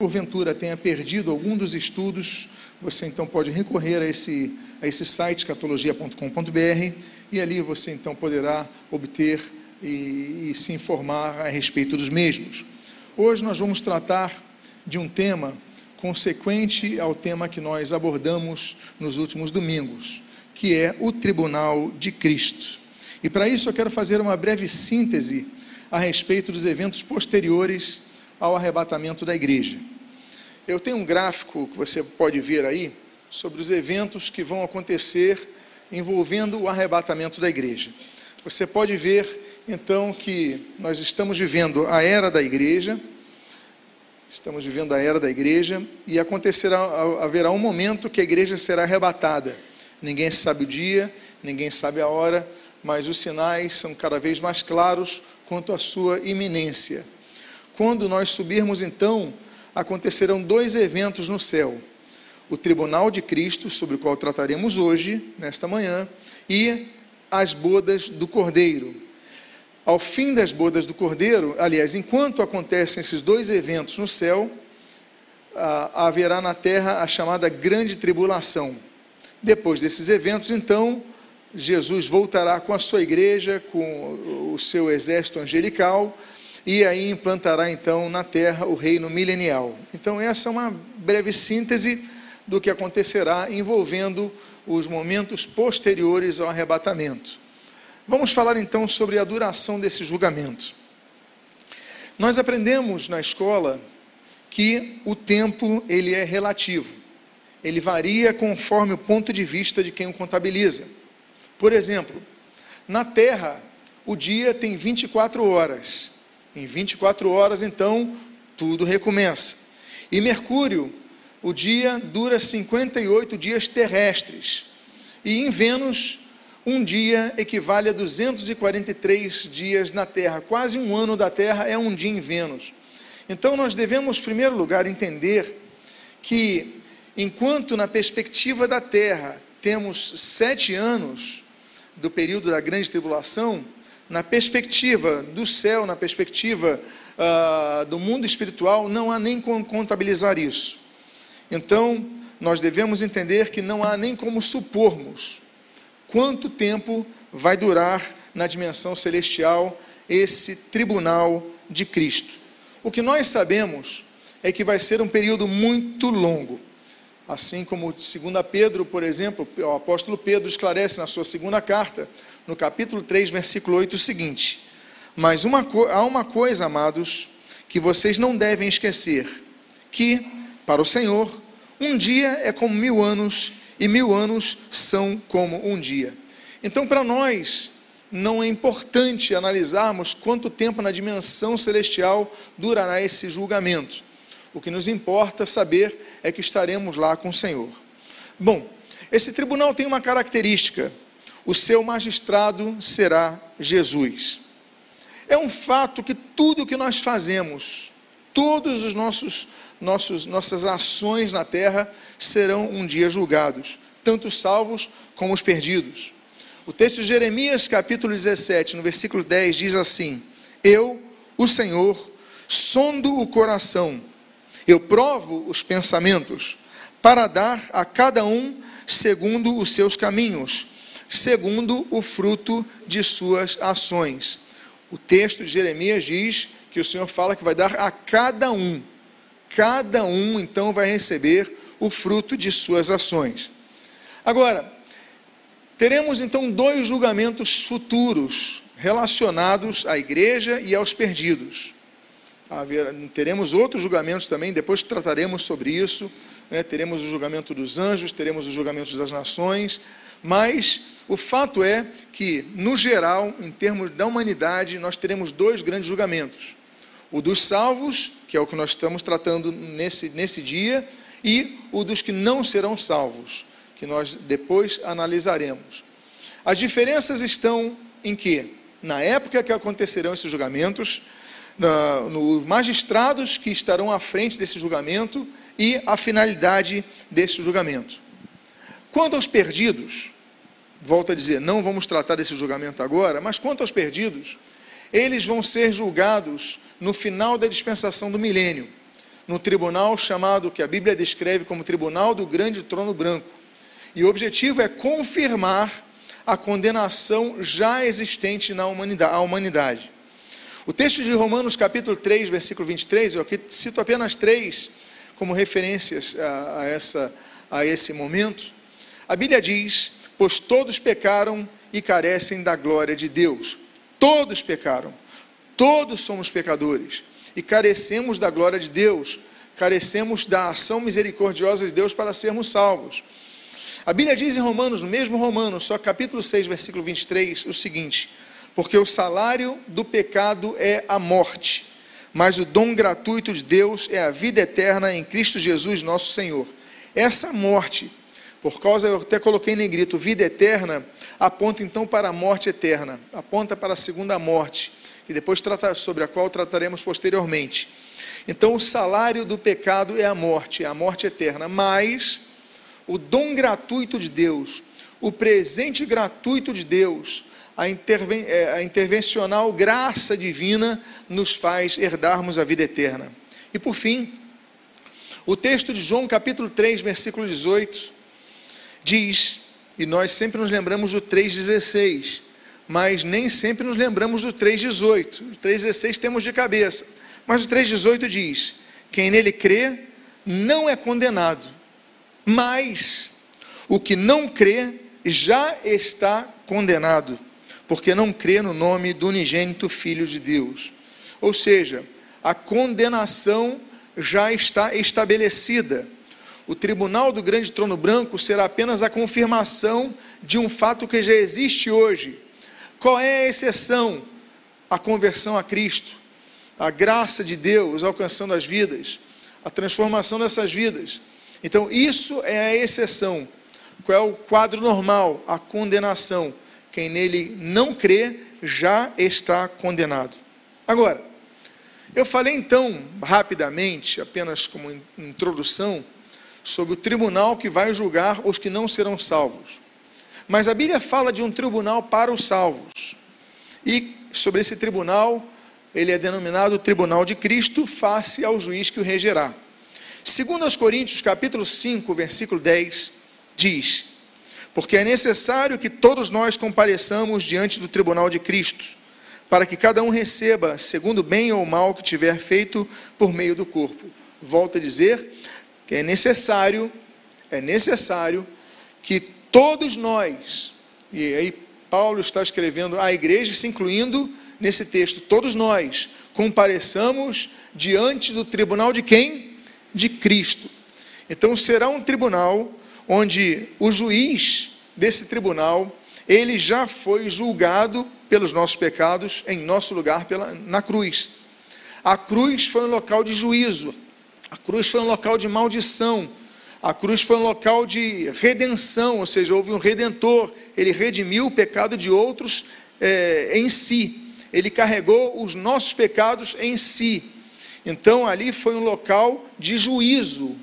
porventura tenha perdido algum dos estudos, você então pode recorrer a esse, a esse site catologia.com.br e ali você então poderá obter e, e se informar a respeito dos mesmos. Hoje nós vamos tratar de um tema consequente ao tema que nós abordamos nos últimos domingos, que é o Tribunal de Cristo. E para isso eu quero fazer uma breve síntese a respeito dos eventos posteriores ao arrebatamento da igreja. Eu tenho um gráfico que você pode ver aí sobre os eventos que vão acontecer envolvendo o arrebatamento da igreja. Você pode ver então que nós estamos vivendo a era da igreja, estamos vivendo a era da igreja e acontecerá haverá um momento que a igreja será arrebatada. Ninguém sabe o dia, ninguém sabe a hora, mas os sinais são cada vez mais claros quanto à sua iminência. Quando nós subirmos então, acontecerão dois eventos no céu: o tribunal de Cristo, sobre o qual trataremos hoje, nesta manhã, e as bodas do Cordeiro. Ao fim das bodas do Cordeiro, aliás, enquanto acontecem esses dois eventos no céu, haverá na terra a chamada grande tribulação. Depois desses eventos, então, Jesus voltará com a sua igreja, com o seu exército angelical, e aí implantará então na terra o reino milenial. Então, essa é uma breve síntese do que acontecerá envolvendo os momentos posteriores ao arrebatamento. Vamos falar então sobre a duração desse julgamento. Nós aprendemos na escola que o tempo ele é relativo. Ele varia conforme o ponto de vista de quem o contabiliza. Por exemplo, na Terra, o dia tem 24 horas em 24 horas, então, tudo recomeça. E Mercúrio, o dia dura 58 dias terrestres. E em Vênus, um dia equivale a 243 dias na Terra. Quase um ano da Terra é um dia em Vênus. Então, nós devemos, em primeiro lugar, entender que, enquanto na perspectiva da Terra temos sete anos do período da grande tribulação, na perspectiva do céu, na perspectiva uh, do mundo espiritual, não há nem como contabilizar isso. Então, nós devemos entender que não há nem como supormos quanto tempo vai durar na dimensão celestial esse tribunal de Cristo. O que nós sabemos é que vai ser um período muito longo. Assim como, segundo Pedro, por exemplo, o apóstolo Pedro esclarece na sua segunda carta, no capítulo 3, versículo 8, o seguinte: Mas uma, há uma coisa, amados, que vocês não devem esquecer: que, para o Senhor, um dia é como mil anos, e mil anos são como um dia. Então, para nós, não é importante analisarmos quanto tempo na dimensão celestial durará esse julgamento. O que nos importa saber é que estaremos lá com o Senhor. Bom, esse tribunal tem uma característica: o seu magistrado será Jesus. É um fato que tudo o que nós fazemos, todos os nossos, nossos nossas ações na terra serão um dia julgados, tanto os salvos como os perdidos. O texto de Jeremias, capítulo 17, no versículo 10, diz assim: Eu, o Senhor, sondo o coração eu provo os pensamentos para dar a cada um segundo os seus caminhos, segundo o fruto de suas ações. O texto de Jeremias diz que o Senhor fala que vai dar a cada um, cada um então vai receber o fruto de suas ações. Agora, teremos então dois julgamentos futuros relacionados à igreja e aos perdidos haver, teremos outros julgamentos também, depois trataremos sobre isso. Né? Teremos o julgamento dos anjos, teremos os julgamentos das nações, mas o fato é que, no geral, em termos da humanidade, nós teremos dois grandes julgamentos: o dos salvos, que é o que nós estamos tratando nesse, nesse dia, e o dos que não serão salvos, que nós depois analisaremos. As diferenças estão em que, na época que acontecerão esses julgamentos, nos magistrados que estarão à frente desse julgamento e a finalidade desse julgamento. Quanto aos perdidos, volto a dizer, não vamos tratar desse julgamento agora, mas quanto aos perdidos, eles vão ser julgados no final da dispensação do milênio. no tribunal chamado, que a Bíblia descreve como Tribunal do Grande Trono Branco. E o objetivo é confirmar a condenação já existente na humanidade. O texto de Romanos, capítulo 3, versículo 23, eu aqui cito apenas três como referências a, a, essa, a esse momento. A Bíblia diz: Pois todos pecaram e carecem da glória de Deus. Todos pecaram. Todos somos pecadores e carecemos da glória de Deus, carecemos da ação misericordiosa de Deus para sermos salvos. A Bíblia diz em Romanos, no mesmo Romanos, só capítulo 6, versículo 23, o seguinte: Porque o salário do pecado é a morte, mas o dom gratuito de Deus é a vida eterna em Cristo Jesus, nosso Senhor. Essa morte, por causa, eu até coloquei em negrito, vida eterna, aponta então para a morte eterna, aponta para a segunda morte, e depois tratar, sobre a qual trataremos posteriormente. Então, o salário do pecado é a morte, é a morte eterna, mas o dom gratuito de Deus, o presente gratuito de Deus, a, interven é, a intervencional graça divina nos faz herdarmos a vida eterna. E por fim, o texto de João capítulo 3, versículo 18, diz, e nós sempre nos lembramos do 3,16, mas nem sempre nos lembramos do 3,18. O 3,16 temos de cabeça, mas o 3,18 diz: quem nele crê não é condenado, mas o que não crê já está condenado, porque não crê no nome do unigênito Filho de Deus. Ou seja, a condenação já está estabelecida. O tribunal do grande trono branco será apenas a confirmação de um fato que já existe hoje. Qual é a exceção? A conversão a Cristo, a graça de Deus alcançando as vidas, a transformação dessas vidas. Então, isso é a exceção. Qual é o quadro normal? A condenação. Quem nele não crê já está condenado. Agora, eu falei então, rapidamente, apenas como introdução, sobre o tribunal que vai julgar os que não serão salvos. Mas a Bíblia fala de um tribunal para os salvos. E sobre esse tribunal, ele é denominado Tribunal de Cristo, face ao juiz que o regerá. Segundo aos Coríntios, capítulo 5, versículo 10, diz: Porque é necessário que todos nós compareçamos diante do tribunal de Cristo, para que cada um receba, segundo o bem ou mal que tiver feito por meio do corpo. Volto a dizer que é necessário, é necessário que todos nós, e aí Paulo está escrevendo à igreja, se incluindo nesse texto, todos nós compareçamos diante do tribunal de quem? de Cristo. Então será um tribunal onde o juiz desse tribunal, ele já foi julgado pelos nossos pecados em nosso lugar pela, na cruz. A cruz foi um local de juízo, a cruz foi um local de maldição, a cruz foi um local de redenção, ou seja, houve um redentor, ele redimiu o pecado de outros é, em si, ele carregou os nossos pecados em si. Então ali foi um local de juízo.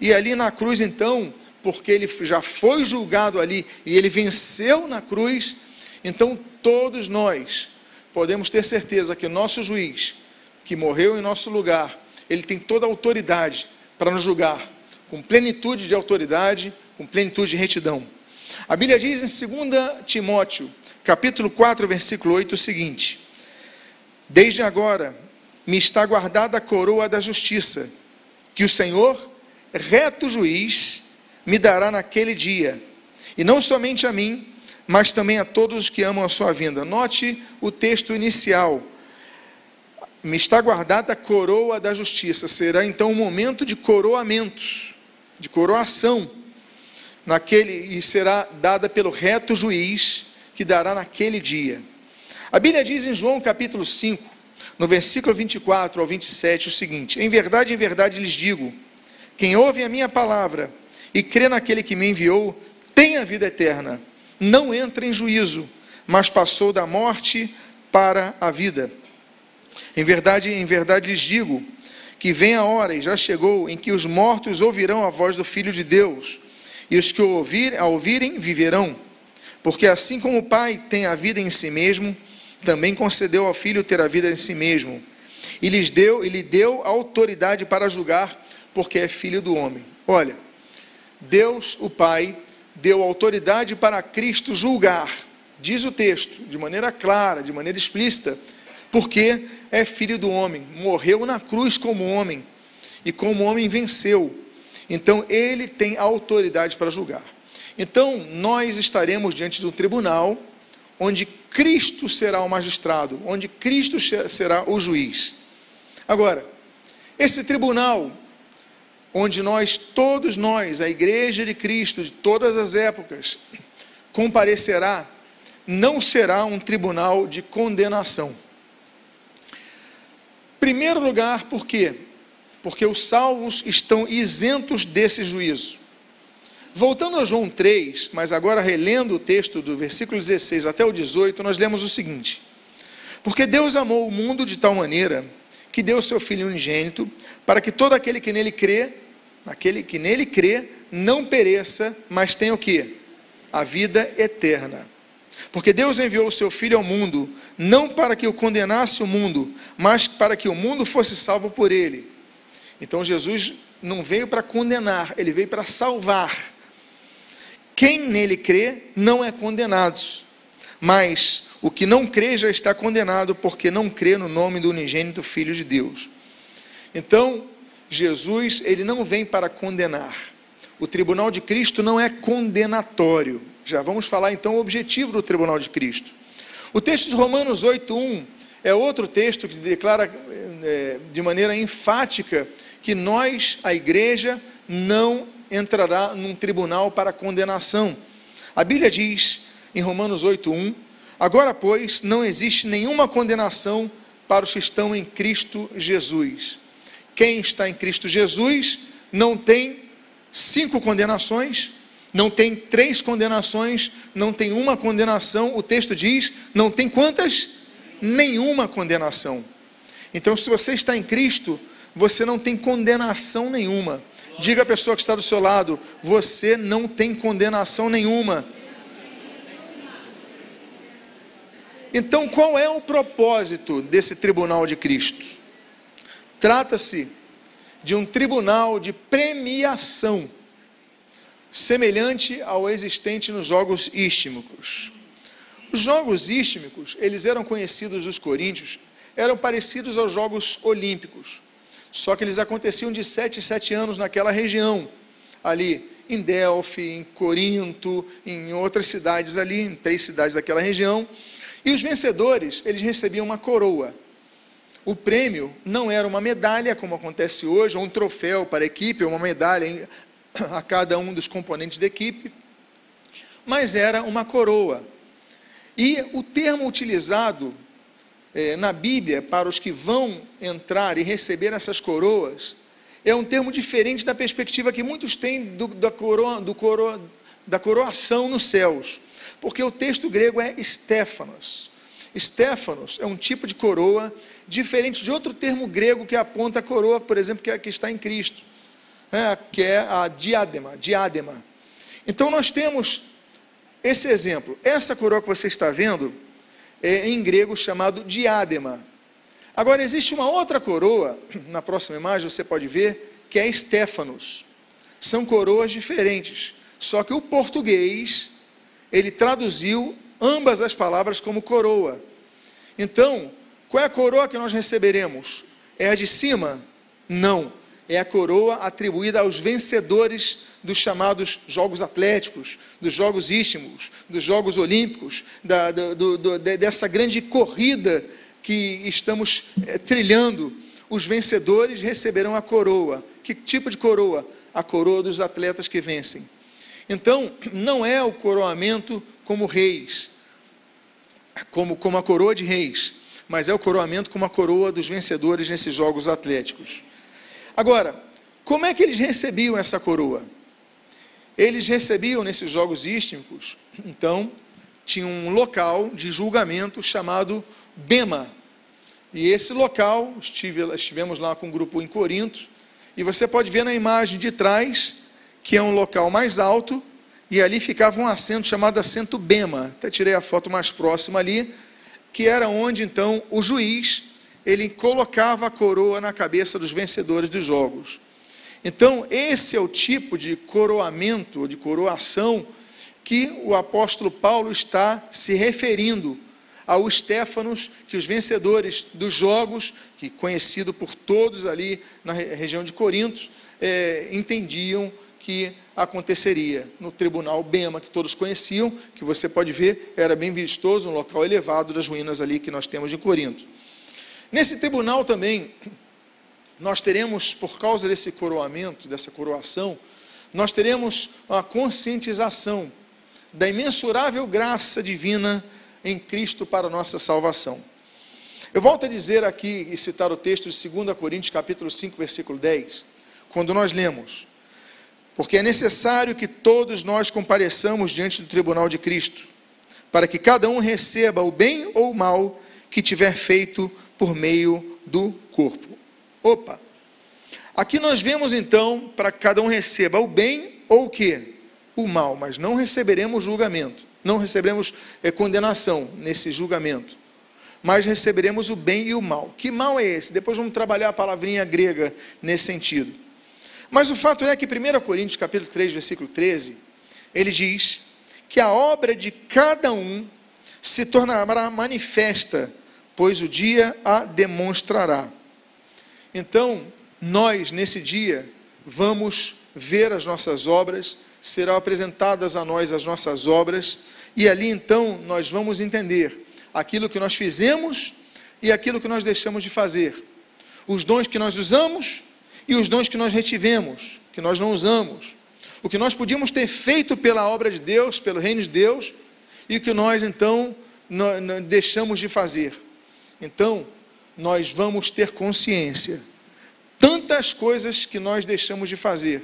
E ali na cruz, então, porque ele já foi julgado ali e ele venceu na cruz, então todos nós podemos ter certeza que o nosso juiz, que morreu em nosso lugar, ele tem toda a autoridade para nos julgar, com plenitude de autoridade, com plenitude de retidão. A Bíblia diz em 2 Timóteo, capítulo 4, versículo 8, o seguinte: Desde agora me está guardada a coroa da justiça, que o Senhor, reto juiz, me dará naquele dia, e não somente a mim, mas também a todos os que amam a sua vinda. Note o texto inicial. Me está guardada a coroa da justiça. Será então um momento de coroamento, de coroação, naquele e será dada pelo reto juiz que dará naquele dia. A Bíblia diz em João capítulo 5, no versículo 24 ao 27, o seguinte: Em verdade, em verdade lhes digo: quem ouve a minha palavra e crê naquele que me enviou, tem a vida eterna, não entra em juízo, mas passou da morte para a vida. Em verdade, em verdade lhes digo que vem a hora, e já chegou, em que os mortos ouvirão a voz do Filho de Deus, e os que o ouvir, a ouvirem viverão. Porque assim como o Pai tem a vida em si mesmo, também concedeu ao Filho ter a vida em si mesmo, e lhes deu, e lhe deu autoridade para julgar, porque é filho do homem. Olha, Deus, o Pai, deu autoridade para Cristo julgar, diz o texto, de maneira clara, de maneira explícita, porque é filho do homem, morreu na cruz como homem, e como homem venceu. Então ele tem autoridade para julgar. Então nós estaremos diante de um tribunal onde Cristo será o magistrado, onde Cristo será o juiz. Agora, esse tribunal, onde nós, todos nós, a igreja de Cristo, de todas as épocas, comparecerá, não será um tribunal de condenação. Primeiro lugar, por quê? Porque os salvos estão isentos desse juízo. Voltando a João 3, mas agora relendo o texto do versículo 16 até o 18, nós lemos o seguinte: Porque Deus amou o mundo de tal maneira que deu seu Filho unigênito, para que todo aquele que nele crê, aquele que nele crê, não pereça, mas tenha o que? A vida eterna. Porque Deus enviou o seu Filho ao mundo, não para que o condenasse o mundo, mas para que o mundo fosse salvo por ele. Então Jesus não veio para condenar, ele veio para salvar. Quem nele crê não é condenado, mas o que não crê já está condenado, porque não crê no nome do unigênito Filho de Deus. Então, Jesus, ele não vem para condenar. O tribunal de Cristo não é condenatório. Já vamos falar então o objetivo do tribunal de Cristo. O texto de Romanos 8:1 é outro texto que declara é, de maneira enfática que nós, a igreja, não entrará num tribunal para condenação. A Bíblia diz em Romanos 8:1 Agora, pois, não existe nenhuma condenação para os que estão em Cristo Jesus. Quem está em Cristo Jesus não tem cinco condenações, não tem três condenações, não tem uma condenação. O texto diz: não tem quantas? Nenhuma condenação. Então, se você está em Cristo, você não tem condenação nenhuma. Diga à pessoa que está do seu lado: você não tem condenação nenhuma. Então, qual é o propósito desse tribunal de Cristo? Trata-se de um tribunal de premiação, semelhante ao existente nos jogos istmicos. Os jogos istmicos, eles eram conhecidos dos coríntios, eram parecidos aos jogos olímpicos, só que eles aconteciam de sete em sete anos naquela região, ali em Delphi, em Corinto, em outras cidades ali, em três cidades daquela região, e os vencedores, eles recebiam uma coroa. O prêmio não era uma medalha, como acontece hoje, ou um troféu para a equipe, ou uma medalha a cada um dos componentes da equipe, mas era uma coroa. E o termo utilizado é, na Bíblia para os que vão entrar e receber essas coroas é um termo diferente da perspectiva que muitos têm do, da, coroa, do coroa, da coroação nos céus porque o texto grego é Stefanos. Stefanos é um tipo de coroa diferente de outro termo grego que aponta a coroa, por exemplo, que, é, que está em Cristo, né, que é a diadema, diadema. Então nós temos esse exemplo. Essa coroa que você está vendo é em grego chamado diadema. Agora existe uma outra coroa, na próxima imagem você pode ver, que é Stefanos. São coroas diferentes. Só que o português ele traduziu ambas as palavras como coroa. Então, qual é a coroa que nós receberemos? É a de cima? Não. É a coroa atribuída aos vencedores dos chamados Jogos Atléticos, dos Jogos Istmos, dos Jogos Olímpicos, da, do, do, dessa grande corrida que estamos é, trilhando. Os vencedores receberão a coroa. Que tipo de coroa? A coroa dos atletas que vencem. Então, não é o coroamento como reis, como, como a coroa de reis, mas é o coroamento como a coroa dos vencedores nesses jogos atléticos. Agora, como é que eles recebiam essa coroa? Eles recebiam nesses jogos istmicos, então, tinha um local de julgamento chamado Bema. E esse local, estive, estivemos lá com um grupo em Corinto, e você pode ver na imagem de trás que é um local mais alto, e ali ficava um assento chamado assento Bema. Até tirei a foto mais próxima ali, que era onde então o juiz ele colocava a coroa na cabeça dos vencedores dos jogos. Então, esse é o tipo de coroamento, de coroação, que o apóstolo Paulo está se referindo ao Estéfanos, que os vencedores dos jogos, que conhecido por todos ali na região de Corinto, é, entendiam que aconteceria no tribunal Bema, que todos conheciam, que você pode ver, era bem vistoso, um local elevado das ruínas ali que nós temos de Corinto. Nesse tribunal também, nós teremos, por causa desse coroamento, dessa coroação, nós teremos uma conscientização da imensurável graça divina em Cristo para a nossa salvação. Eu volto a dizer aqui e citar o texto de 2 Coríntios, capítulo 5, versículo 10, quando nós lemos: Porque é necessário que todos nós compareçamos diante do tribunal de Cristo, para que cada um receba o bem ou o mal que tiver feito por meio do corpo. Opa! Aqui nós vemos então para cada um receba o bem ou o que? O mal, mas não receberemos julgamento, não receberemos é, condenação nesse julgamento, mas receberemos o bem e o mal. Que mal é esse? Depois vamos trabalhar a palavrinha grega nesse sentido. Mas o fato é que 1 Coríntios capítulo 3, versículo 13, ele diz que a obra de cada um se tornará manifesta, pois o dia a demonstrará. Então, nós, nesse dia, vamos ver as nossas obras, serão apresentadas a nós as nossas obras, e ali então nós vamos entender aquilo que nós fizemos e aquilo que nós deixamos de fazer, os dons que nós usamos e os dons que nós retivemos, que nós não usamos, o que nós podíamos ter feito pela obra de Deus, pelo reino de Deus, e o que nós então deixamos de fazer. Então, nós vamos ter consciência tantas coisas que nós deixamos de fazer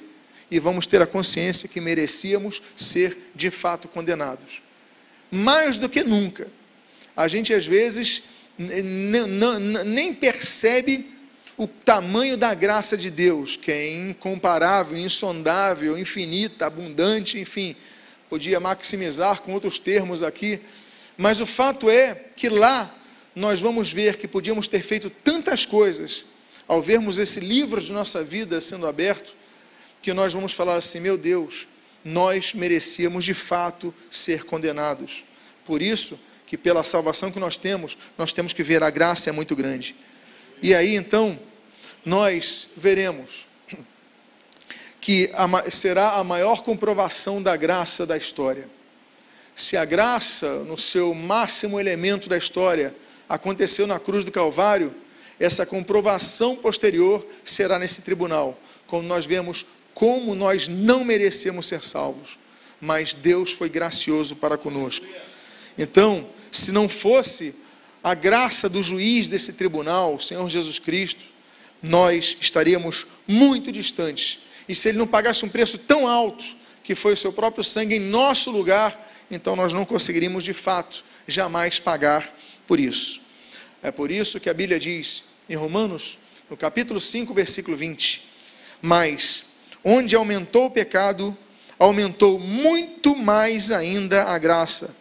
e vamos ter a consciência que merecíamos ser de fato condenados. Mais do que nunca. A gente às vezes nem percebe o tamanho da graça de Deus, que é incomparável, insondável, infinita, abundante, enfim, podia maximizar com outros termos aqui, mas o fato é que lá nós vamos ver que podíamos ter feito tantas coisas, ao vermos esse livro de nossa vida sendo aberto, que nós vamos falar assim: meu Deus, nós merecíamos de fato ser condenados. Por isso, que pela salvação que nós temos, nós temos que ver a graça é muito grande. E aí então, nós veremos que será a maior comprovação da graça da história. Se a graça, no seu máximo elemento da história, aconteceu na cruz do Calvário, essa comprovação posterior será nesse tribunal, quando nós vemos como nós não merecemos ser salvos, mas Deus foi gracioso para conosco. Então, se não fosse a graça do juiz desse tribunal, o Senhor Jesus Cristo, nós estaríamos muito distantes. E se ele não pagasse um preço tão alto, que foi o seu próprio sangue em nosso lugar, então nós não conseguiríamos de fato jamais pagar por isso. É por isso que a Bíblia diz em Romanos, no capítulo 5, versículo 20: Mas onde aumentou o pecado, aumentou muito mais ainda a graça,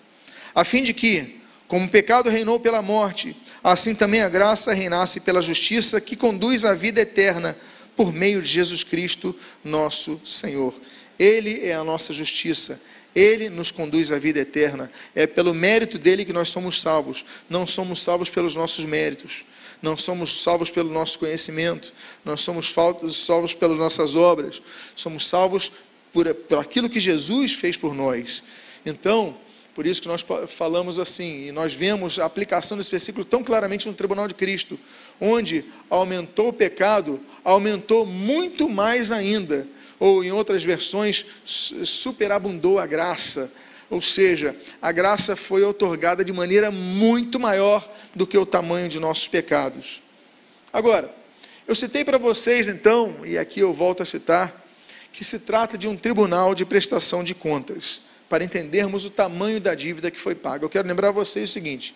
a fim de que, como o pecado reinou pela morte, assim também a graça reinasse pela justiça que conduz à vida eterna por meio de Jesus Cristo, nosso Senhor. Ele é a nossa justiça. Ele nos conduz à vida eterna. É pelo mérito dele que nós somos salvos. Não somos salvos pelos nossos méritos. Não somos salvos pelo nosso conhecimento. Não somos salvos pelas nossas obras. Somos salvos por, por aquilo que Jesus fez por nós. Então, por isso que nós falamos assim, e nós vemos a aplicação desse versículo tão claramente no tribunal de Cristo, onde aumentou o pecado, aumentou muito mais ainda ou em outras versões, superabundou a graça. Ou seja, a graça foi otorgada de maneira muito maior do que o tamanho de nossos pecados. Agora, eu citei para vocês então, e aqui eu volto a citar, que se trata de um tribunal de prestação de contas, para entendermos o tamanho da dívida que foi paga. Eu quero lembrar a vocês o seguinte: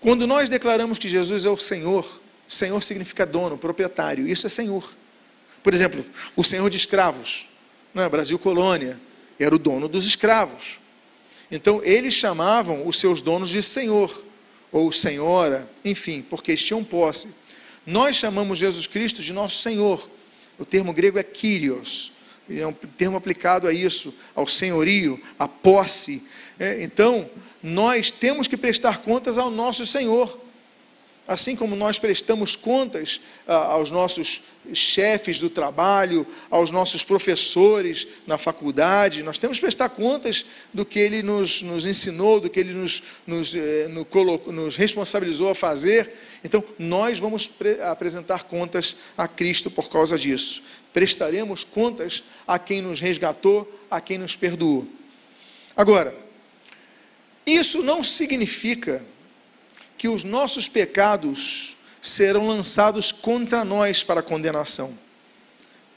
quando nós declaramos que Jesus é o Senhor, Senhor significa dono, proprietário, isso é Senhor. Por exemplo, o senhor de escravos, é? Brasil colônia, era o dono dos escravos. Então, eles chamavam os seus donos de senhor, ou senhora, enfim, porque eles tinham posse. Nós chamamos Jesus Cristo de nosso Senhor. O termo grego é Kyrios, é um termo aplicado a isso, ao senhorio, à posse. É, então, nós temos que prestar contas ao nosso Senhor. Assim como nós prestamos contas ah, aos nossos chefes do trabalho, aos nossos professores na faculdade, nós temos que prestar contas do que ele nos, nos ensinou, do que ele nos, nos, eh, no, nos responsabilizou a fazer. Então, nós vamos apresentar contas a Cristo por causa disso. Prestaremos contas a quem nos resgatou, a quem nos perdoou. Agora, isso não significa que os nossos pecados serão lançados contra nós para condenação.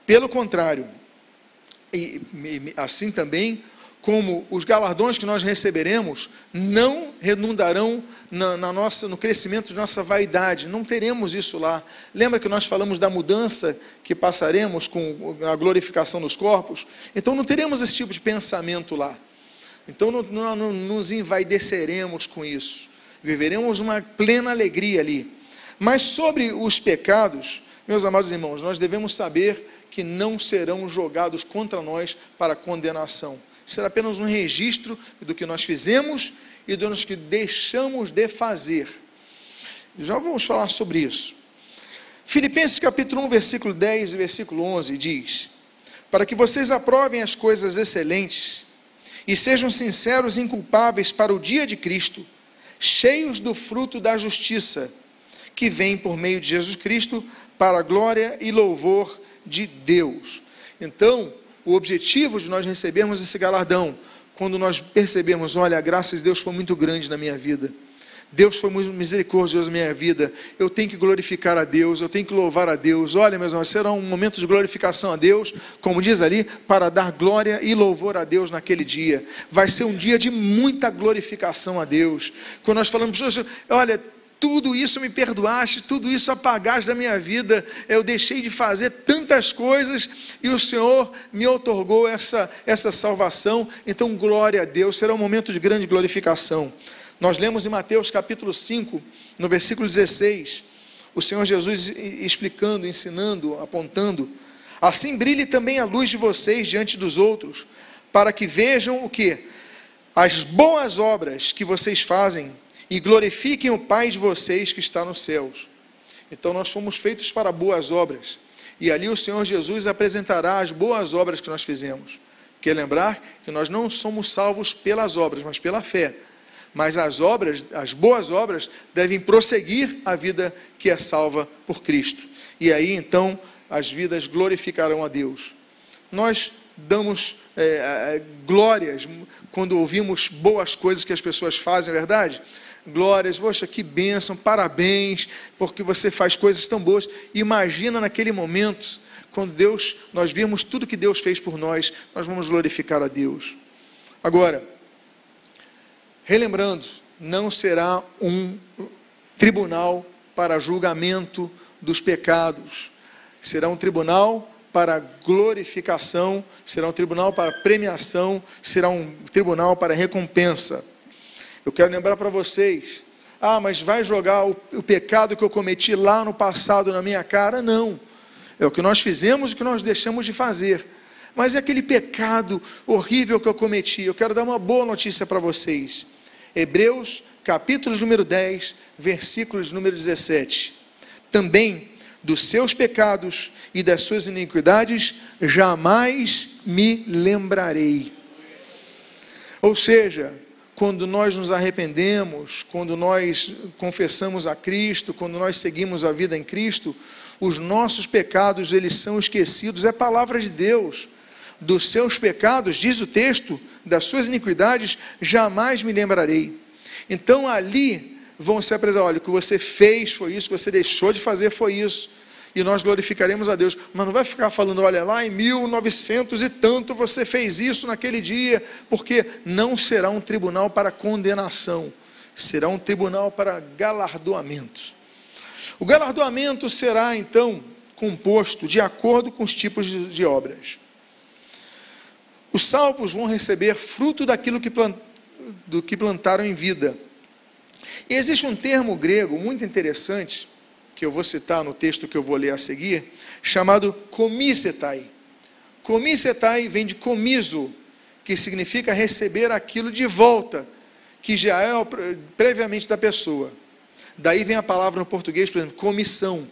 Pelo contrário, e assim também como os galardões que nós receberemos não redundarão na, na, nossa, no crescimento de nossa vaidade, não teremos isso lá. Lembra que nós falamos da mudança que passaremos com a glorificação dos corpos? Então não teremos esse tipo de pensamento lá. Então não, não, não nos envaideceremos com isso viveremos uma plena alegria ali. Mas sobre os pecados, meus amados irmãos, nós devemos saber que não serão jogados contra nós para condenação. Será apenas um registro do que nós fizemos e do que deixamos de fazer. Já vamos falar sobre isso. Filipenses capítulo 1, versículo 10 e versículo 11 diz: Para que vocês aprovem as coisas excelentes e sejam sinceros e inculpáveis para o dia de Cristo cheios do fruto da justiça, que vem por meio de Jesus Cristo para a glória e louvor de Deus. Então, o objetivo de nós recebermos esse galardão, quando nós percebemos, olha, a graça de Deus foi muito grande na minha vida Deus foi muito misericordioso na minha vida. Eu tenho que glorificar a Deus, eu tenho que louvar a Deus. Olha, meus irmãos, será um momento de glorificação a Deus, como diz ali, para dar glória e louvor a Deus naquele dia. Vai ser um dia de muita glorificação a Deus. Quando nós falamos, olha, tudo isso me perdoaste, tudo isso apagaste da minha vida, eu deixei de fazer tantas coisas e o Senhor me otorgou essa, essa salvação. Então, glória a Deus, será um momento de grande glorificação. Nós lemos em Mateus capítulo 5, no versículo 16, o Senhor Jesus explicando, ensinando, apontando: Assim brilhe também a luz de vocês diante dos outros, para que vejam o que? As boas obras que vocês fazem e glorifiquem o Pai de vocês que está nos céus. Então nós fomos feitos para boas obras. E ali o Senhor Jesus apresentará as boas obras que nós fizemos. Quer lembrar que nós não somos salvos pelas obras, mas pela fé mas as obras, as boas obras, devem prosseguir a vida que é salva por Cristo. E aí então as vidas glorificarão a Deus. Nós damos é, é, glórias quando ouvimos boas coisas que as pessoas fazem, é verdade? Glórias, poxa, que bênção, parabéns, porque você faz coisas tão boas. Imagina naquele momento, quando Deus, nós vimos tudo que Deus fez por nós, nós vamos glorificar a Deus. Agora, Relembrando, não será um tribunal para julgamento dos pecados, será um tribunal para glorificação, será um tribunal para premiação, será um tribunal para recompensa. Eu quero lembrar para vocês, ah, mas vai jogar o, o, pecado que eu cometi lá no passado na minha cara? Não. É o que nós fizemos e o que nós deixamos de fazer. Mas é aquele pecado horrível que eu cometi. Eu quero dar uma boa notícia para vocês. Hebreus, capítulo número 10, versículos número 17. Também dos seus pecados e das suas iniquidades jamais me lembrarei. Ou seja, quando nós nos arrependemos, quando nós confessamos a Cristo, quando nós seguimos a vida em Cristo, os nossos pecados eles são esquecidos, é palavra de Deus dos seus pecados, diz o texto, das suas iniquidades, jamais me lembrarei. Então ali vão se apresentar: olha, o que você fez foi isso, o que você deixou de fazer foi isso. E nós glorificaremos a Deus. Mas não vai ficar falando, olha, lá em 1900 e tanto você fez isso naquele dia, porque não será um tribunal para condenação, será um tribunal para galardoamento. O galardoamento será então composto de acordo com os tipos de, de obras. Os salvos vão receber fruto daquilo que, plant, do que plantaram em vida. E existe um termo grego muito interessante, que eu vou citar no texto que eu vou ler a seguir, chamado comisetai. Comisetai vem de comiso, que significa receber aquilo de volta, que já é previamente da pessoa. Daí vem a palavra no português, por exemplo, comissão.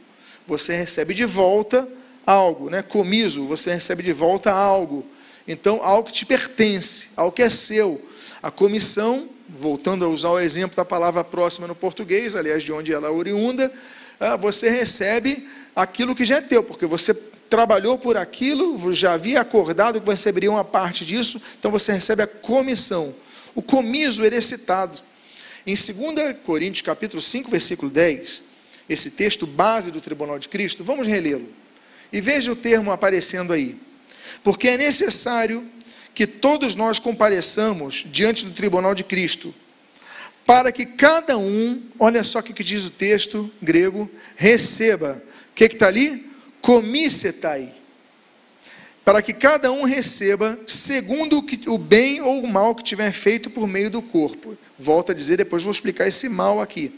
Você recebe de volta algo, né? Comiso, você recebe de volta algo. Então, algo que te pertence, algo que é seu. A comissão, voltando a usar o exemplo da palavra próxima no português, aliás, de onde ela é oriunda, ah, você recebe aquilo que já é teu, porque você trabalhou por aquilo, já havia acordado que receberia uma parte disso, então você recebe a comissão. O comiso ele é citado. Em 2 Coríntios capítulo 5, versículo 10, esse texto base do tribunal de Cristo, vamos relê-lo. E veja o termo aparecendo aí. Porque é necessário que todos nós compareçamos diante do tribunal de Cristo, para que cada um, olha só o que diz o texto grego, receba. O que está ali? Comicetai. Para que cada um receba segundo o, que, o bem ou o mal que tiver feito por meio do corpo. Volto a dizer, depois vou explicar esse mal aqui.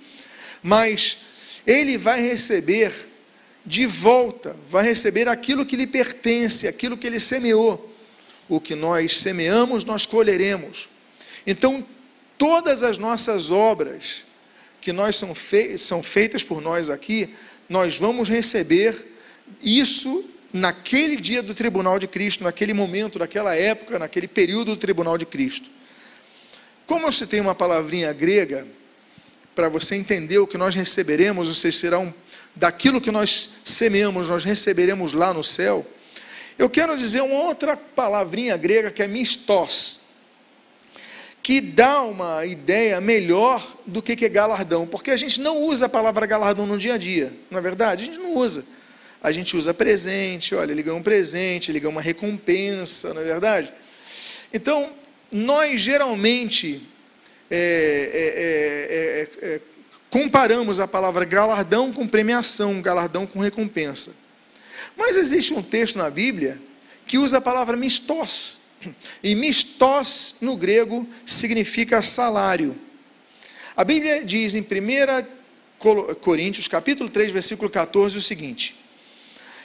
Mas ele vai receber de volta, vai receber aquilo que lhe pertence, aquilo que ele semeou. O que nós semeamos, nós colheremos. Então, todas as nossas obras que nós são, são feitas por nós aqui, nós vamos receber isso naquele dia do tribunal de Cristo, naquele momento, naquela época, naquele período do tribunal de Cristo. Como eu citei uma palavrinha grega, para você entender o que nós receberemos, seja, será um daquilo que nós semeamos, nós receberemos lá no céu. Eu quero dizer uma outra palavrinha grega que é mistos, que dá uma ideia melhor do que é galardão, porque a gente não usa a palavra galardão no dia a dia, não é verdade? A gente não usa. A gente usa presente, olha, ele ganhou um presente, ele ganhou uma recompensa, não é verdade? Então, nós geralmente é, é, é, comparamos a palavra galardão com premiação, galardão com recompensa. Mas existe um texto na Bíblia que usa a palavra mistos. E mistos no grego significa salário. A Bíblia diz em 1 Coríntios, capítulo 3, versículo 14, o seguinte: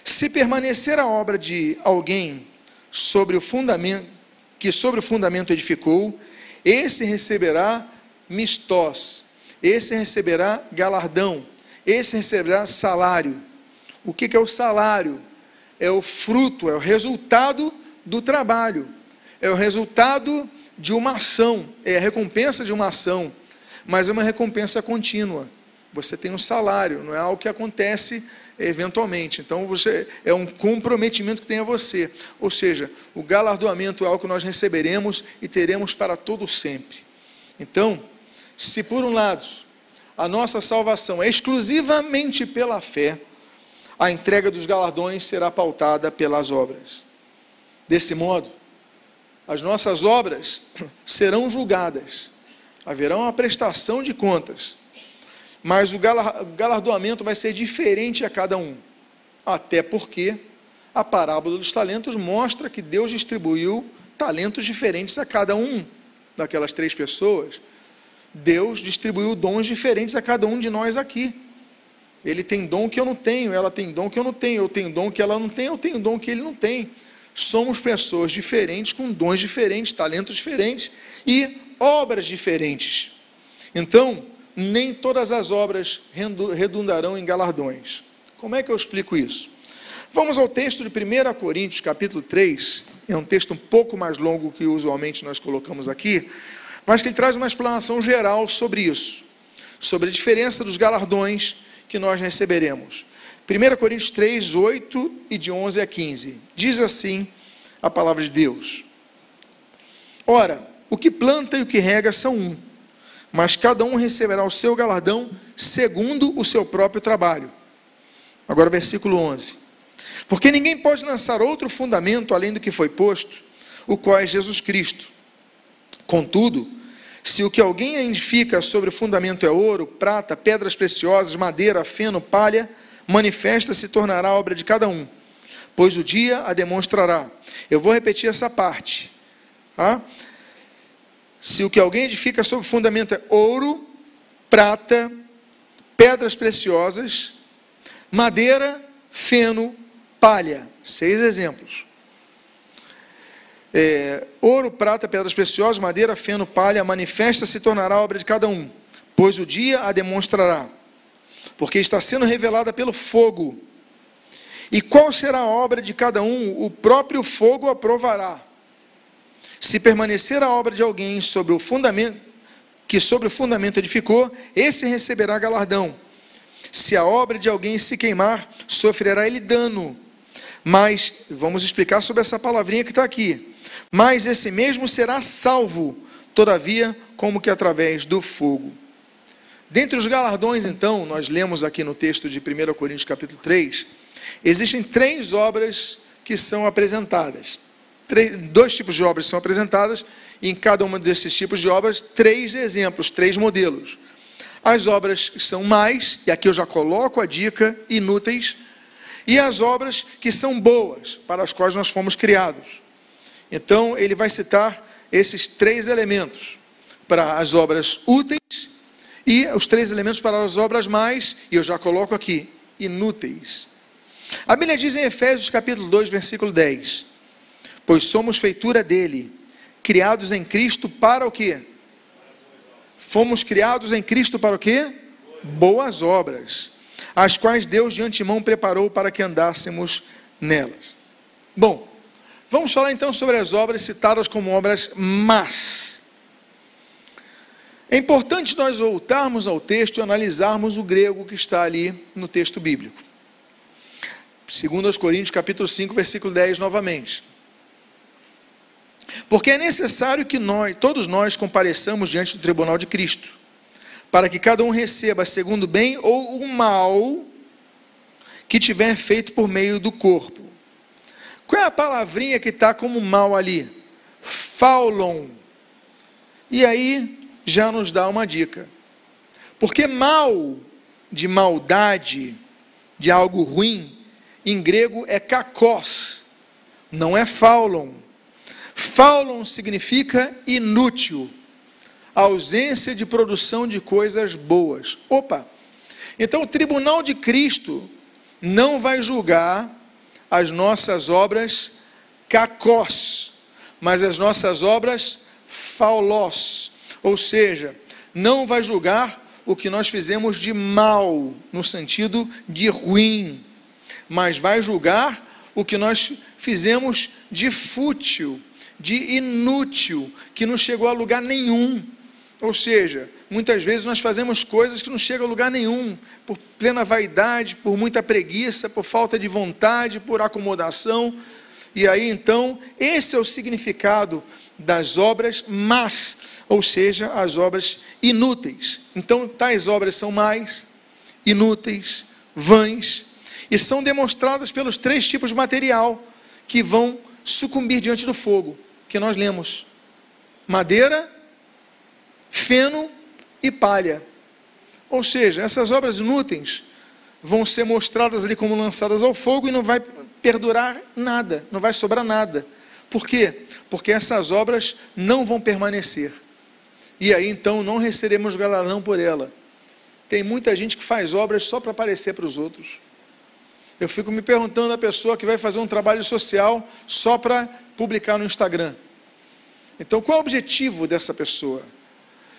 Se permanecer a obra de alguém sobre o fundamento que sobre o fundamento edificou, esse receberá mistos esse receberá galardão, esse receberá salário. O que é o salário? É o fruto, é o resultado do trabalho, é o resultado de uma ação, é a recompensa de uma ação, mas é uma recompensa contínua. Você tem um salário, não é algo que acontece eventualmente. Então você é um comprometimento que tem a você. Ou seja, o galardoamento é algo que nós receberemos e teremos para todo sempre. Então, se por um lado a nossa salvação é exclusivamente pela fé, a entrega dos galardões será pautada pelas obras. Desse modo, as nossas obras serão julgadas, haverá uma prestação de contas, mas o galardoamento vai ser diferente a cada um, até porque a parábola dos talentos mostra que Deus distribuiu talentos diferentes a cada um daquelas três pessoas Deus distribuiu dons diferentes a cada um de nós aqui. Ele tem dom que eu não tenho, ela tem dom que eu não tenho, eu tenho dom que ela não tem, eu tenho dom que ele não tem. Somos pessoas diferentes, com dons diferentes, talentos diferentes e obras diferentes. Então, nem todas as obras redundarão em galardões. Como é que eu explico isso? Vamos ao texto de 1 Coríntios, capítulo 3. É um texto um pouco mais longo que usualmente nós colocamos aqui, mas que ele traz uma explanação geral sobre isso, sobre a diferença dos galardões que nós receberemos. 1 Coríntios 3, 8 e de 11 a 15. Diz assim a palavra de Deus: Ora, o que planta e o que rega são um, mas cada um receberá o seu galardão segundo o seu próprio trabalho. Agora, versículo 11: Porque ninguém pode lançar outro fundamento além do que foi posto, o qual é Jesus Cristo. Contudo, se o que alguém edifica sobre o fundamento é ouro, prata, pedras preciosas, madeira, feno, palha, manifesta se tornará a obra de cada um, pois o dia a demonstrará. Eu vou repetir essa parte. Tá? Se o que alguém edifica sobre o fundamento é ouro, prata, pedras preciosas, madeira, feno, palha. Seis exemplos. É, ouro, prata, pedras preciosas, madeira, feno, palha, manifesta se tornará obra de cada um, pois o dia a demonstrará, porque está sendo revelada pelo fogo. E qual será a obra de cada um? O próprio fogo aprovará. Se permanecer a obra de alguém sobre o fundamento que sobre o fundamento edificou, esse receberá galardão. Se a obra de alguém se queimar, sofrerá ele dano. Mas vamos explicar sobre essa palavrinha que está aqui. Mas esse mesmo será salvo, todavia, como que através do fogo. Dentre os galardões, então, nós lemos aqui no texto de 1 Coríntios capítulo 3, existem três obras que são apresentadas. Três, dois tipos de obras são apresentadas, e em cada um desses tipos de obras, três exemplos, três modelos. As obras que são mais, e aqui eu já coloco a dica, inúteis, e as obras que são boas, para as quais nós fomos criados. Então, ele vai citar esses três elementos para as obras úteis e os três elementos para as obras mais, e eu já coloco aqui, inúteis. A Bíblia diz em Efésios capítulo 2, versículo 10: Pois somos feitura dele, criados em Cristo para o quê? Fomos criados em Cristo para o quê? Boas obras, as quais Deus de antemão preparou para que andássemos nelas. Bom, Vamos falar então sobre as obras citadas como obras más. É importante nós voltarmos ao texto e analisarmos o grego que está ali no texto bíblico. Segundo aos Coríntios, capítulo 5, versículo 10, novamente. Porque é necessário que nós, todos nós, compareçamos diante do tribunal de Cristo, para que cada um receba segundo o bem ou o mal que tiver feito por meio do corpo qual é a palavrinha que está como mal ali? Faulon. E aí já nos dá uma dica. Porque mal, de maldade, de algo ruim, em grego é kakos, não é faulon. Faulon significa inútil, ausência de produção de coisas boas. Opa! Então o tribunal de Cristo não vai julgar as nossas obras cacós, mas as nossas obras faulós, ou seja, não vai julgar o que nós fizemos de mal, no sentido de ruim, mas vai julgar o que nós fizemos de fútil, de inútil, que não chegou a lugar nenhum. Ou seja, muitas vezes nós fazemos coisas que não chegam a lugar nenhum, por plena vaidade, por muita preguiça, por falta de vontade, por acomodação. E aí então, esse é o significado das obras más, ou seja, as obras inúteis. Então, tais obras são mais, inúteis, vãs, e são demonstradas pelos três tipos de material que vão sucumbir diante do fogo, que nós lemos: madeira, feno e palha. Ou seja, essas obras inúteis vão ser mostradas ali como lançadas ao fogo e não vai perdurar nada, não vai sobrar nada. Por quê? Porque essas obras não vão permanecer. E aí então não receberemos galardão por ela. Tem muita gente que faz obras só para aparecer para os outros. Eu fico me perguntando a pessoa que vai fazer um trabalho social só para publicar no Instagram. Então, qual é o objetivo dessa pessoa?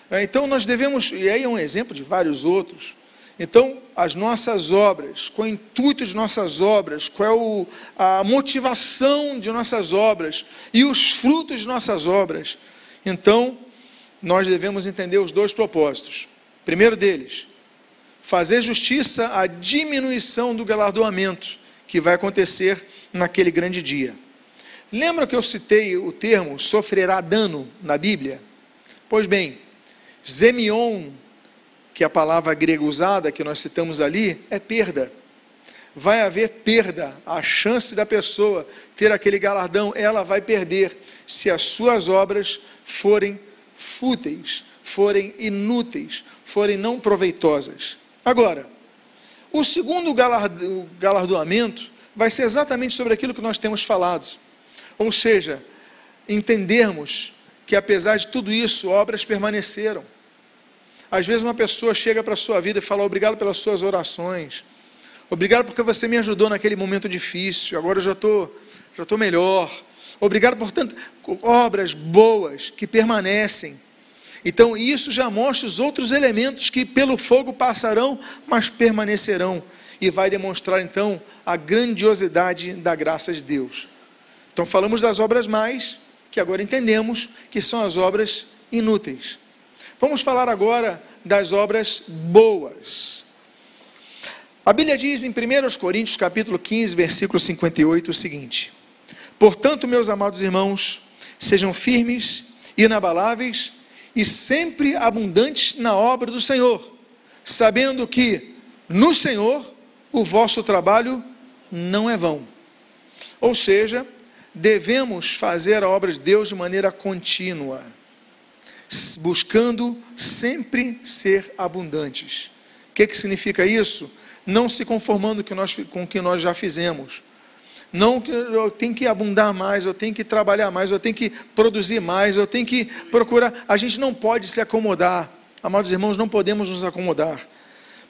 É, então nós devemos, e aí é um exemplo de vários outros. Então, as nossas obras, qual é o intuito de nossas obras, qual é o, a motivação de nossas obras e os frutos de nossas obras. Então, nós devemos entender os dois propósitos. Primeiro deles, fazer justiça à diminuição do galardoamento que vai acontecer naquele grande dia. Lembra que eu citei o termo sofrerá dano na Bíblia? Pois bem, Zemion, que é a palavra grega usada que nós citamos ali, é perda. Vai haver perda, a chance da pessoa ter aquele galardão, ela vai perder se as suas obras forem fúteis, forem inúteis, forem não proveitosas. Agora, o segundo galardoamento vai ser exatamente sobre aquilo que nós temos falado. Ou seja, entendermos que apesar de tudo isso, obras permaneceram Às vezes uma pessoa chega para a sua vida e fala: Obrigado pelas suas orações. Obrigado porque você me ajudou naquele momento difícil. Agora eu já estou já tô melhor. Obrigado por tantas obras boas que permanecem. Então, isso já mostra os outros elementos que pelo fogo passarão, mas permanecerão. E vai demonstrar então a grandiosidade da graça de Deus. Então, falamos das obras mais, que agora entendemos que são as obras inúteis. Vamos falar agora das obras boas. A Bíblia diz em 1 Coríntios capítulo 15, versículo 58 o seguinte: Portanto, meus amados irmãos, sejam firmes, inabaláveis e sempre abundantes na obra do Senhor, sabendo que no Senhor o vosso trabalho não é vão. Ou seja, devemos fazer a obra de Deus de maneira contínua, buscando sempre ser abundantes. O que, que significa isso? Não se conformando com o que nós já fizemos não que eu tenho que abundar mais, eu tenho que trabalhar mais, eu tenho que produzir mais, eu tenho que procurar. A gente não pode se acomodar. Amados irmãos, não podemos nos acomodar.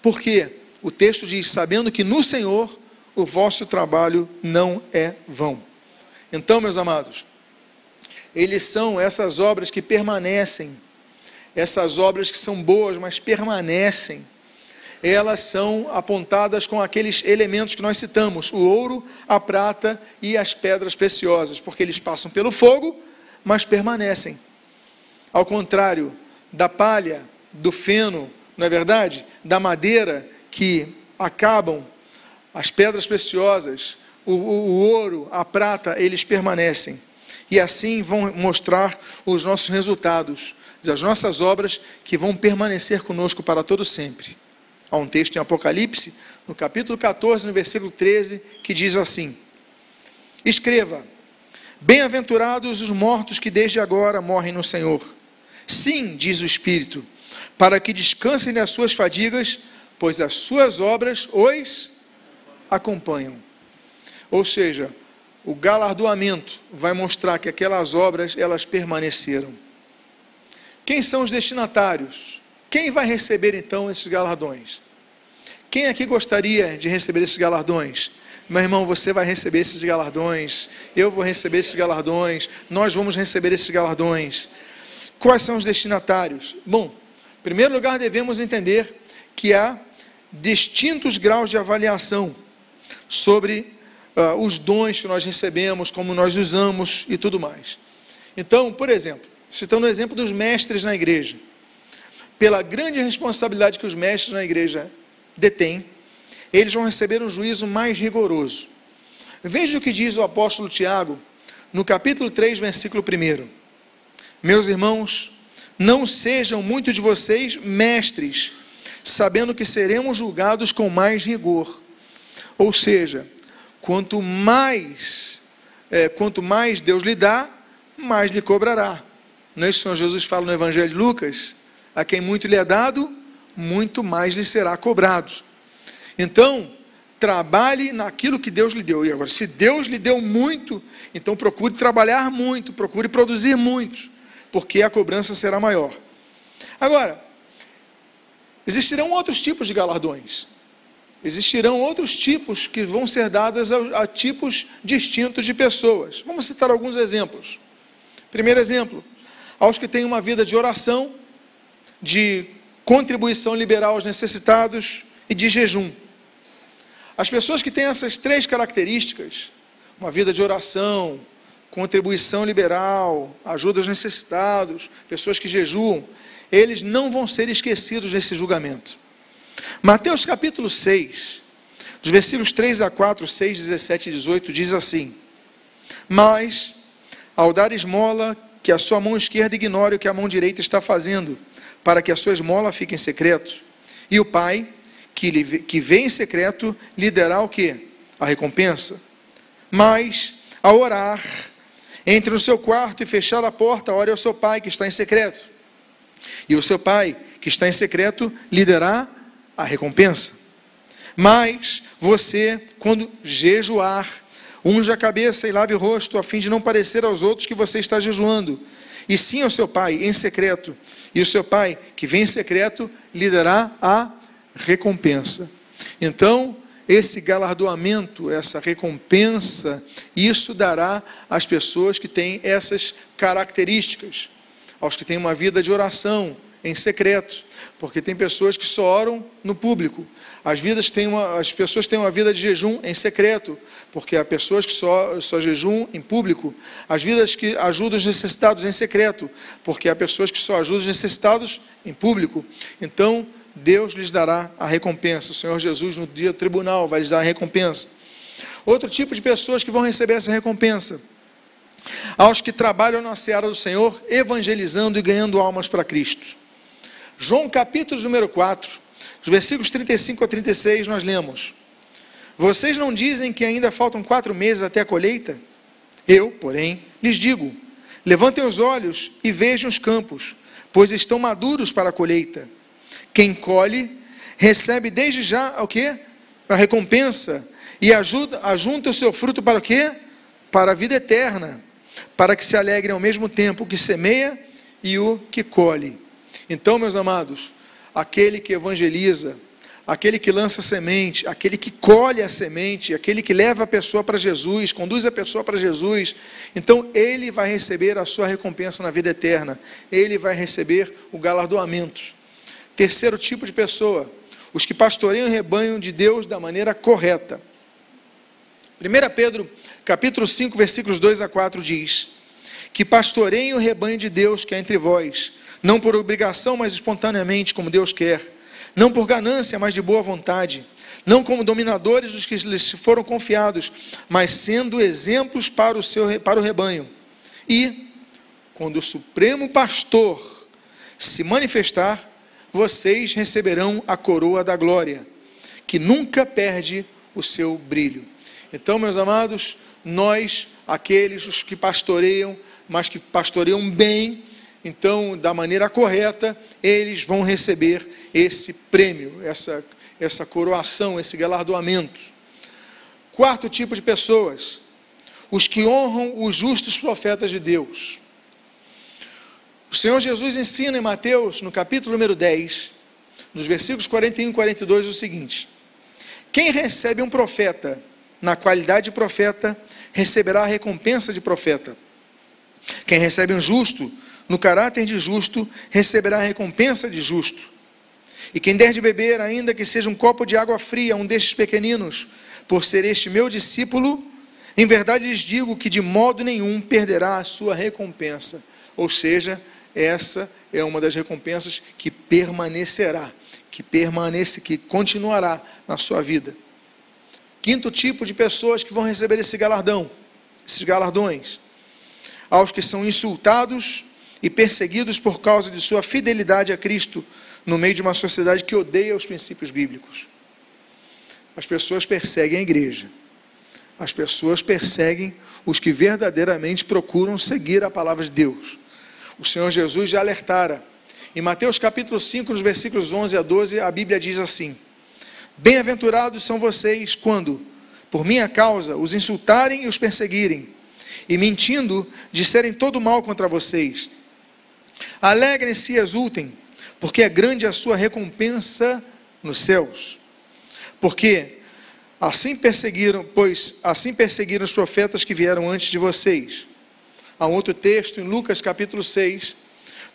Porque o texto diz: sabendo que no Senhor o vosso trabalho não é vão. Então, meus amados, eles são essas obras que permanecem, essas obras que são boas, mas permanecem elas são apontadas com aqueles elementos que nós citamos: o ouro, a prata e as pedras preciosas, porque eles passam pelo fogo, mas permanecem. Ao contrário da palha, do feno, não é verdade? Da madeira que acabam, as pedras preciosas, o, o, o ouro, a prata, eles permanecem. E assim vão mostrar os nossos resultados, as nossas obras que vão permanecer conosco para todo sempre. Há um texto em Apocalipse, no capítulo 14, no versículo 13, que diz assim: Escreva: Bem-aventurados os mortos que desde agora morrem no Senhor. Sim, diz o Espírito, para que descansem das suas fadigas, pois as suas obras os acompanham. Ou seja, o galardoamento vai mostrar que aquelas obras elas permaneceram. Quem são os destinatários? Quem vai receber então esses galardões? Quem aqui gostaria de receber esses galardões? Meu irmão, você vai receber esses galardões, eu vou receber esses galardões, nós vamos receber esses galardões. Quais são os destinatários? Bom, em primeiro lugar, devemos entender que há distintos graus de avaliação sobre uh, os dons que nós recebemos, como nós usamos e tudo mais. Então, por exemplo, citando o exemplo dos mestres na igreja pela grande responsabilidade que os mestres na igreja detêm, eles vão receber um juízo mais rigoroso. Veja o que diz o apóstolo Tiago, no capítulo 3, versículo 1. Meus irmãos, não sejam muito de vocês mestres, sabendo que seremos julgados com mais rigor. Ou seja, quanto mais, é, quanto mais Deus lhe dá, mais lhe cobrará. Não é isso que Jesus fala no Evangelho de Lucas? A quem muito lhe é dado, muito mais lhe será cobrado. Então, trabalhe naquilo que Deus lhe deu. E agora, se Deus lhe deu muito, então procure trabalhar muito, procure produzir muito, porque a cobrança será maior. Agora, existirão outros tipos de galardões. Existirão outros tipos que vão ser dados a, a tipos distintos de pessoas. Vamos citar alguns exemplos. Primeiro exemplo, aos que têm uma vida de oração, de contribuição liberal aos necessitados e de jejum. As pessoas que têm essas três características, uma vida de oração, contribuição liberal, ajuda aos necessitados, pessoas que jejuam, eles não vão ser esquecidos nesse julgamento. Mateus capítulo 6, dos versículos 3 a 4, 6, 17 e 18, diz assim: Mas, ao dar esmola, que a sua mão esquerda ignore o que a mão direita está fazendo, para que a sua esmola fique em secreto. E o pai, que, lhe, que vê em secreto, lhe dará o que? A recompensa. Mas, ao orar, entre no seu quarto e fechar a porta, ore ao seu pai que está em secreto. E o seu pai, que está em secreto, lhe dará a recompensa. Mas você, quando jejuar, unja a cabeça e lave o rosto, a fim de não parecer aos outros que você está jejuando e sim ao seu pai em secreto, e o seu pai, que vem em secreto, lhe dará a recompensa. Então, esse galardoamento, essa recompensa, isso dará às pessoas que têm essas características, aos que têm uma vida de oração em secreto, porque tem pessoas que só oram no público. As, vidas têm uma, as pessoas têm uma vida de jejum em secreto, porque há pessoas que só, só jejum em público. As vidas que ajudam os necessitados em secreto, porque há pessoas que só ajudam os necessitados em público. Então, Deus lhes dará a recompensa. O Senhor Jesus, no dia do tribunal, vai lhes dar a recompensa. Outro tipo de pessoas que vão receber essa recompensa. Aos que trabalham na seara do Senhor, evangelizando e ganhando almas para Cristo. João capítulo número 4, os versículos 35 a 36, nós lemos: Vocês não dizem que ainda faltam quatro meses até a colheita? Eu, porém, lhes digo: levantem os olhos e vejam os campos, pois estão maduros para a colheita. Quem colhe, recebe desde já o que? A recompensa. E ajuda, ajunta o seu fruto para o quê? Para a vida eterna. Para que se alegrem ao mesmo tempo o que semeia e o que colhe. Então, meus amados, aquele que evangeliza, aquele que lança semente, aquele que colhe a semente, aquele que leva a pessoa para Jesus, conduz a pessoa para Jesus, então ele vai receber a sua recompensa na vida eterna, ele vai receber o galardoamento. Terceiro tipo de pessoa, os que pastoreiam o rebanho de Deus da maneira correta. 1 Pedro, capítulo 5, versículos 2 a 4 diz: Que pastoreiem o rebanho de Deus que é entre vós, não por obrigação, mas espontaneamente, como Deus quer, não por ganância, mas de boa vontade, não como dominadores dos que lhes foram confiados, mas sendo exemplos para o, seu, para o rebanho. E, quando o Supremo Pastor se manifestar, vocês receberão a coroa da glória, que nunca perde o seu brilho. Então, meus amados, nós, aqueles os que pastoreiam, mas que pastoreiam bem, então, da maneira correta, eles vão receber esse prêmio, essa, essa coroação, esse galardoamento. Quarto tipo de pessoas, os que honram os justos profetas de Deus. O Senhor Jesus ensina em Mateus, no capítulo número 10, nos versículos 41 e 42, o seguinte: Quem recebe um profeta na qualidade de profeta, receberá a recompensa de profeta. Quem recebe um justo no caráter de justo, receberá a recompensa de justo. E quem der de beber, ainda que seja um copo de água fria, um destes pequeninos, por ser este meu discípulo, em verdade lhes digo que de modo nenhum perderá a sua recompensa. Ou seja, essa é uma das recompensas que permanecerá, que permanece, que continuará na sua vida. Quinto tipo de pessoas que vão receber esse galardão, esses galardões, aos que são insultados e perseguidos por causa de sua fidelidade a Cristo no meio de uma sociedade que odeia os princípios bíblicos. As pessoas perseguem a igreja. As pessoas perseguem os que verdadeiramente procuram seguir a palavra de Deus. O Senhor Jesus já alertara. Em Mateus capítulo 5, nos versículos 11 a 12, a Bíblia diz assim: Bem-aventurados são vocês quando, por minha causa, os insultarem e os perseguirem, e mentindo, disserem todo mal contra vocês. Alegrem-se e exultem, porque é grande a sua recompensa nos céus. Porque assim perseguiram, pois assim perseguiram os profetas que vieram antes de vocês. Há um outro texto em Lucas capítulo 6,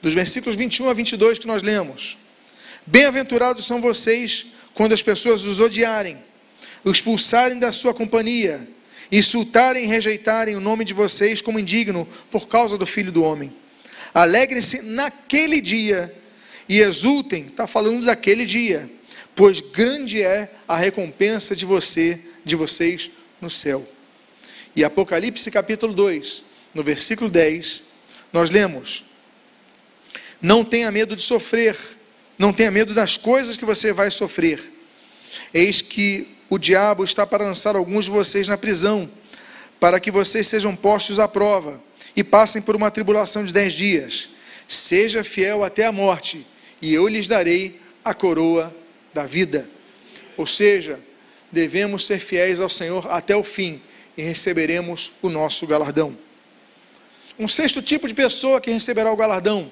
dos versículos 21 a 22 que nós lemos. Bem-aventurados são vocês quando as pessoas os odiarem, os expulsarem da sua companhia, insultarem e rejeitarem o nome de vocês como indigno por causa do Filho do Homem. Alegrem-se naquele dia e exultem, está falando daquele dia, pois grande é a recompensa de você, de vocês no céu. E Apocalipse capítulo 2, no versículo 10, nós lemos: Não tenha medo de sofrer, não tenha medo das coisas que você vai sofrer. Eis que o diabo está para lançar alguns de vocês na prisão, para que vocês sejam postos à prova e passem por uma tribulação de dez dias. Seja fiel até a morte, e eu lhes darei a coroa da vida. Ou seja, devemos ser fiéis ao Senhor até o fim e receberemos o nosso galardão. Um sexto tipo de pessoa que receberá o galardão: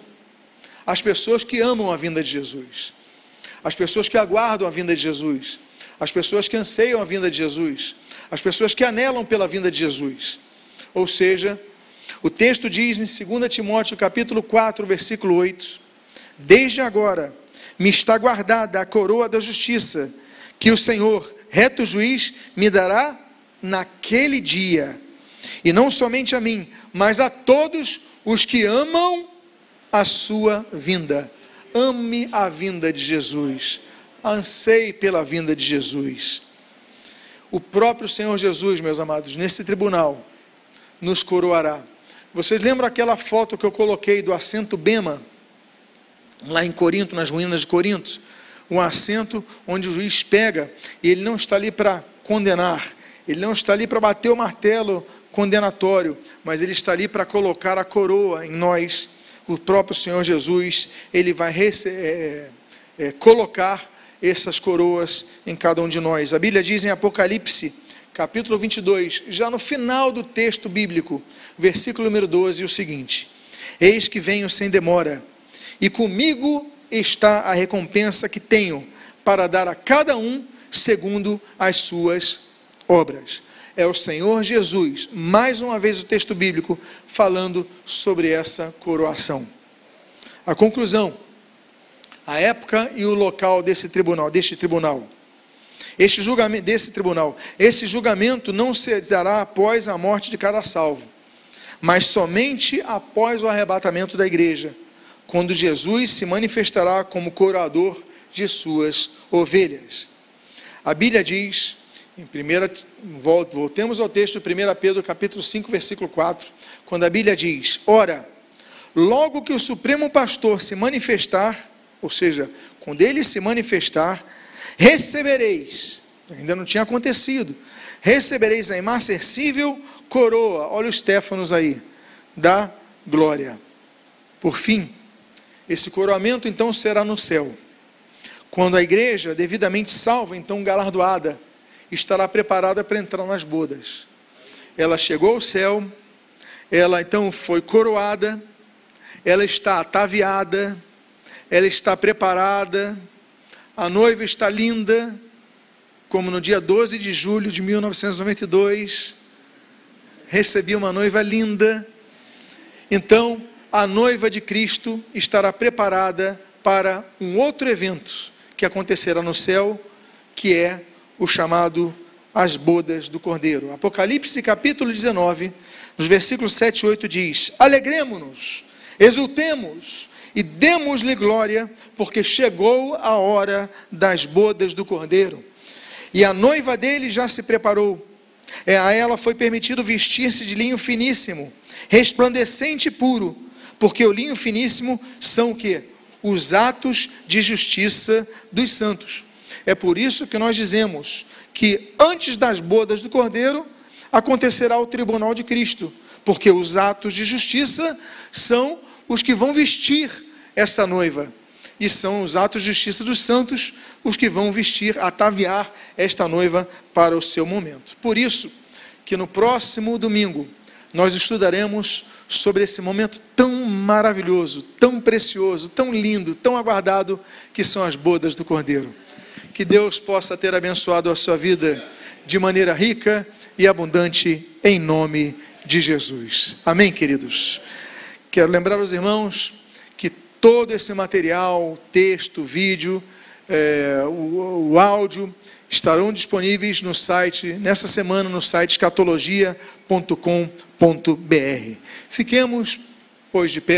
as pessoas que amam a vinda de Jesus, as pessoas que aguardam a vinda de Jesus, as pessoas que anseiam a vinda de Jesus, as pessoas que anelam pela vinda de Jesus. Ou seja, o texto diz em 2 Timóteo capítulo 4, versículo 8: Desde agora me está guardada a coroa da justiça, que o Senhor, reto juiz, me dará naquele dia. E não somente a mim, mas a todos os que amam a sua vinda. Ame a vinda de Jesus. Anseie pela vinda de Jesus. O próprio Senhor Jesus, meus amados, nesse tribunal, nos coroará. Vocês lembram aquela foto que eu coloquei do assento Bema, lá em Corinto, nas ruínas de Corinto? Um assento onde o juiz pega e ele não está ali para condenar, ele não está ali para bater o martelo condenatório, mas ele está ali para colocar a coroa em nós. O próprio Senhor Jesus, ele vai é, é, colocar essas coroas em cada um de nós. A Bíblia diz em Apocalipse, capítulo 22, já no final do texto bíblico, versículo número 12, o seguinte: Eis que venho sem demora, e comigo está a recompensa que tenho para dar a cada um segundo as suas obras. É o Senhor Jesus, mais uma vez o texto bíblico, falando sobre essa coroação. A conclusão a época e o local desse tribunal, deste tribunal. Este julgamento desse tribunal, esse julgamento não se dará após a morte de cada salvo, mas somente após o arrebatamento da igreja, quando Jesus se manifestará como coroador de suas ovelhas. A Bíblia diz, em primeira, voltemos ao texto de 1 Pedro capítulo 5, versículo 4, quando a Bíblia diz: Ora, logo que o Supremo Pastor se manifestar, ou seja, quando ele se manifestar, recebereis, ainda não tinha acontecido, recebereis a imarcessível coroa, olha os Stefanos aí, da glória. Por fim, esse coroamento então será no céu. Quando a igreja, devidamente salva, então galardoada, estará preparada para entrar nas bodas. Ela chegou ao céu, ela então foi coroada, ela está ataviada, ela está preparada, a noiva está linda, como no dia 12 de julho de 1992, recebi uma noiva linda. Então, a noiva de Cristo estará preparada para um outro evento que acontecerá no céu, que é o chamado as bodas do Cordeiro. Apocalipse capítulo 19, nos versículos 7 e 8 diz: Alegremos-nos, exultemos, e demos-lhe glória, porque chegou a hora das bodas do cordeiro. E a noiva dele já se preparou. É, a ela foi permitido vestir-se de linho finíssimo, resplandecente e puro, porque o linho finíssimo são o que? Os atos de justiça dos santos. É por isso que nós dizemos que antes das bodas do cordeiro acontecerá o tribunal de Cristo, porque os atos de justiça são os que vão vestir essa noiva. E são os atos de justiça dos santos os que vão vestir, ataviar esta noiva para o seu momento. Por isso, que no próximo domingo nós estudaremos sobre esse momento tão maravilhoso, tão precioso, tão lindo, tão aguardado, que são as bodas do Cordeiro. Que Deus possa ter abençoado a sua vida de maneira rica e abundante, em nome de Jesus. Amém, queridos? Quero lembrar os irmãos todo esse material, texto, vídeo, é, o, o áudio, estarão disponíveis no site, nessa semana, no site escatologia.com.br. Fiquemos, pois, de pé.